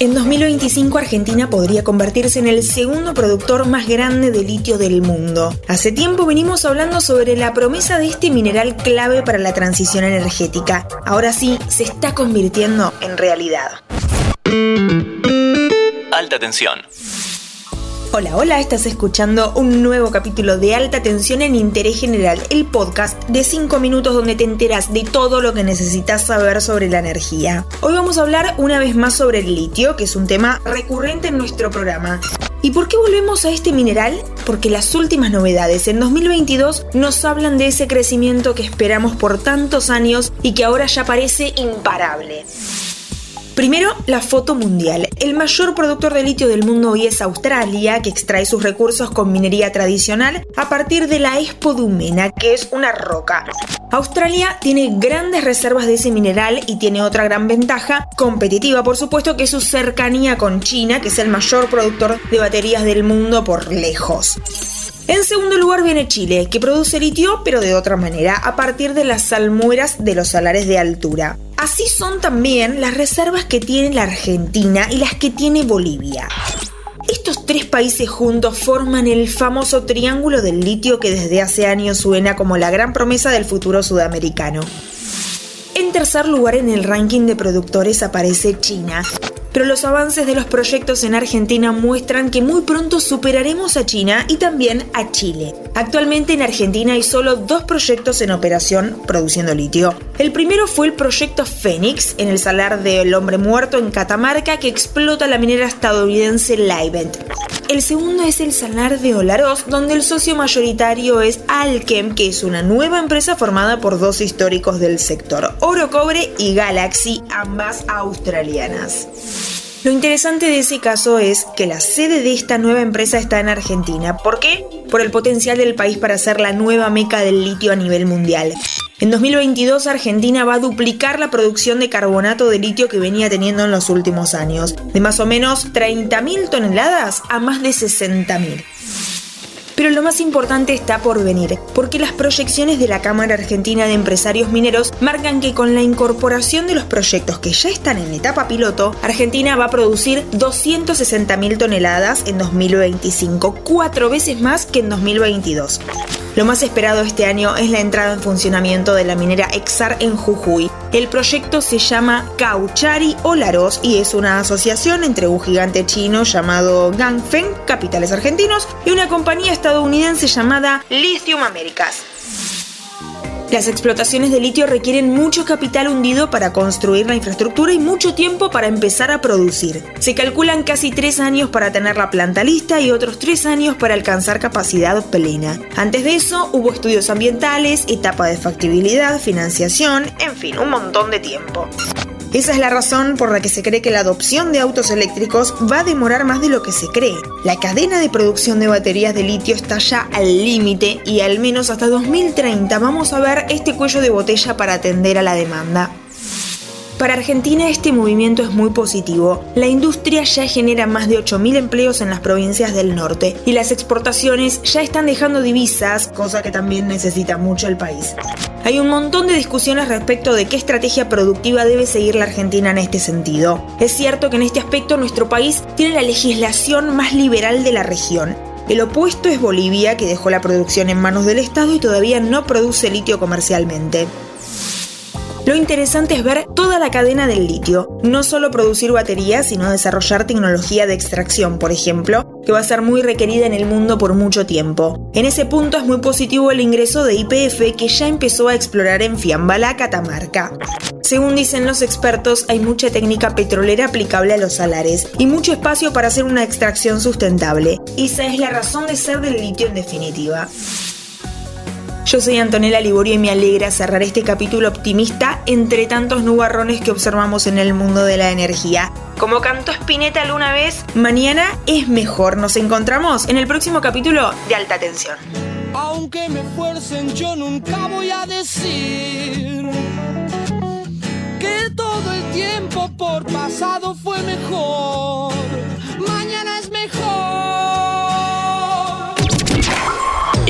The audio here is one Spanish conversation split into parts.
En 2025 Argentina podría convertirse en el segundo productor más grande de litio del mundo. Hace tiempo venimos hablando sobre la promesa de este mineral clave para la transición energética. Ahora sí, se está convirtiendo en realidad. Alta tensión. Hola, hola, estás escuchando un nuevo capítulo de Alta Tensión en Interés General, el podcast de 5 minutos donde te enteras de todo lo que necesitas saber sobre la energía. Hoy vamos a hablar una vez más sobre el litio, que es un tema recurrente en nuestro programa. ¿Y por qué volvemos a este mineral? Porque las últimas novedades en 2022 nos hablan de ese crecimiento que esperamos por tantos años y que ahora ya parece imparable. Primero, la foto mundial. El mayor productor de litio del mundo hoy es Australia, que extrae sus recursos con minería tradicional a partir de la espodumena, que es una roca. Australia tiene grandes reservas de ese mineral y tiene otra gran ventaja, competitiva por supuesto, que es su cercanía con China, que es el mayor productor de baterías del mundo por lejos. En segundo lugar viene Chile, que produce litio pero de otra manera, a partir de las salmueras de los salares de altura. Así son también las reservas que tiene la Argentina y las que tiene Bolivia. Estos tres países juntos forman el famoso triángulo del litio que desde hace años suena como la gran promesa del futuro sudamericano. En tercer lugar en el ranking de productores aparece China, pero los avances de los proyectos en Argentina muestran que muy pronto superaremos a China y también a Chile. Actualmente en Argentina hay solo dos proyectos en operación produciendo litio. El primero fue el proyecto Fénix en el salar del hombre muerto en Catamarca que explota la minera estadounidense Livent. El segundo es el salar de Olaroz, donde el socio mayoritario es Alchem, que es una nueva empresa formada por dos históricos del sector, Oro Cobre y Galaxy, ambas australianas. Lo interesante de ese caso es que la sede de esta nueva empresa está en Argentina. ¿Por qué? Por el potencial del país para ser la nueva meca del litio a nivel mundial. En 2022 Argentina va a duplicar la producción de carbonato de litio que venía teniendo en los últimos años, de más o menos 30.000 toneladas a más de 60.000. Pero lo más importante está por venir, porque las proyecciones de la Cámara Argentina de Empresarios Mineros marcan que con la incorporación de los proyectos que ya están en etapa piloto, Argentina va a producir 260.000 toneladas en 2025, cuatro veces más que en 2022. Lo más esperado este año es la entrada en funcionamiento de la minera Exar en Jujuy. El proyecto se llama Cauchari Olaros y es una asociación entre un gigante chino llamado Gangfeng, capitales argentinos, y una compañía estadounidense llamada Lithium Americas. Las explotaciones de litio requieren mucho capital hundido para construir la infraestructura y mucho tiempo para empezar a producir. Se calculan casi tres años para tener la planta lista y otros tres años para alcanzar capacidad plena. Antes de eso hubo estudios ambientales, etapa de factibilidad, financiación, en fin, un montón de tiempo. Esa es la razón por la que se cree que la adopción de autos eléctricos va a demorar más de lo que se cree. La cadena de producción de baterías de litio está ya al límite y al menos hasta 2030 vamos a ver este cuello de botella para atender a la demanda. Para Argentina este movimiento es muy positivo. La industria ya genera más de 8.000 empleos en las provincias del norte y las exportaciones ya están dejando divisas, cosa que también necesita mucho el país. Hay un montón de discusiones respecto de qué estrategia productiva debe seguir la Argentina en este sentido. Es cierto que en este aspecto nuestro país tiene la legislación más liberal de la región, el opuesto es Bolivia, que dejó la producción en manos del Estado y todavía no produce litio comercialmente. Lo interesante es ver toda la cadena del litio, no solo producir baterías, sino desarrollar tecnología de extracción, por ejemplo, que va a ser muy requerida en el mundo por mucho tiempo. En ese punto es muy positivo el ingreso de IPF que ya empezó a explorar en Fiambala, Catamarca. Según dicen los expertos, hay mucha técnica petrolera aplicable a los salares y mucho espacio para hacer una extracción sustentable. Esa es la razón de ser del litio en definitiva. Yo soy Antonella Liborio y me alegra cerrar este capítulo optimista entre tantos nubarrones que observamos en el mundo de la energía. Como cantó Spinetta alguna vez, mañana es mejor. Nos encontramos en el próximo capítulo de Alta Tensión. Aunque me fuercen, yo nunca voy a decir que todo el tiempo por pasado fue mejor.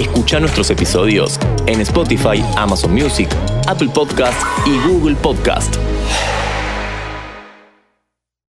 Escucha nuestros episodios en Spotify, Amazon Music, Apple Podcast y Google Podcast.